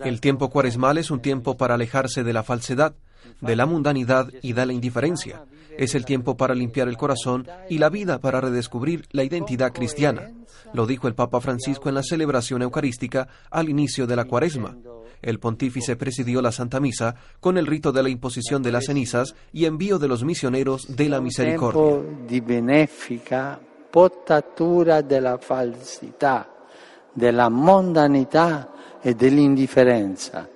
El tiempo cuaresmal es un tiempo para alejarse de la falsedad, de la mundanidad y de la indiferencia. Es el tiempo para limpiar el corazón y la vida para redescubrir la identidad cristiana. Lo dijo el Papa Francisco en la celebración eucarística al inicio de la cuaresma. El pontífice presidió la Santa Misa con el rito de la imposición de las cenizas y envío de los misioneros de la misericordia. di benefica potatura della mondanità e dell'indifferenza.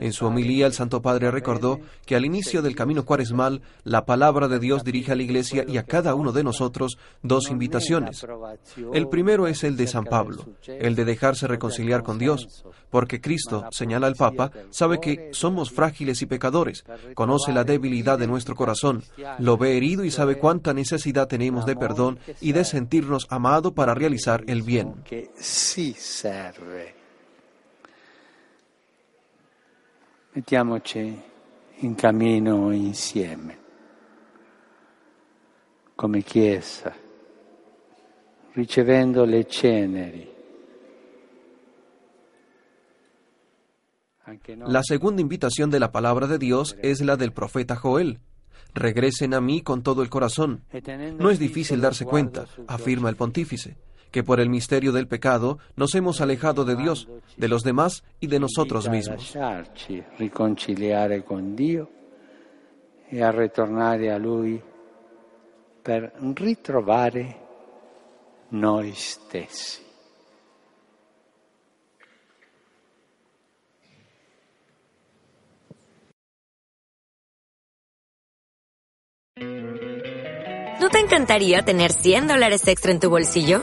En su homilía, el Santo Padre recordó que al inicio del camino cuaresmal, la palabra de Dios dirige a la Iglesia y a cada uno de nosotros dos invitaciones. El primero es el de San Pablo, el de dejarse reconciliar con Dios, porque Cristo, señala el Papa, sabe que somos frágiles y pecadores, conoce la debilidad de nuestro corazón, lo ve herido y sabe cuánta necesidad tenemos de perdón y de sentirnos amado para realizar el bien. Sì serve. Mettiamoci in cammino insieme, come Chiesa, ricevendo le ceneri. La segunda invitación de la palabra de Dios es la del profeta Joel. Regresen a mí con todo el corazón. No es difícil darse cuenta, afirma el pontífice, que por el misterio del pecado nos hemos alejado de Dios, de los demás y de nosotros mismos. riconciliare con Dio e a ritornare a Lui per ritrovare noi stessi. ¿No te encantaría tener 100 dólares extra en tu bolsillo?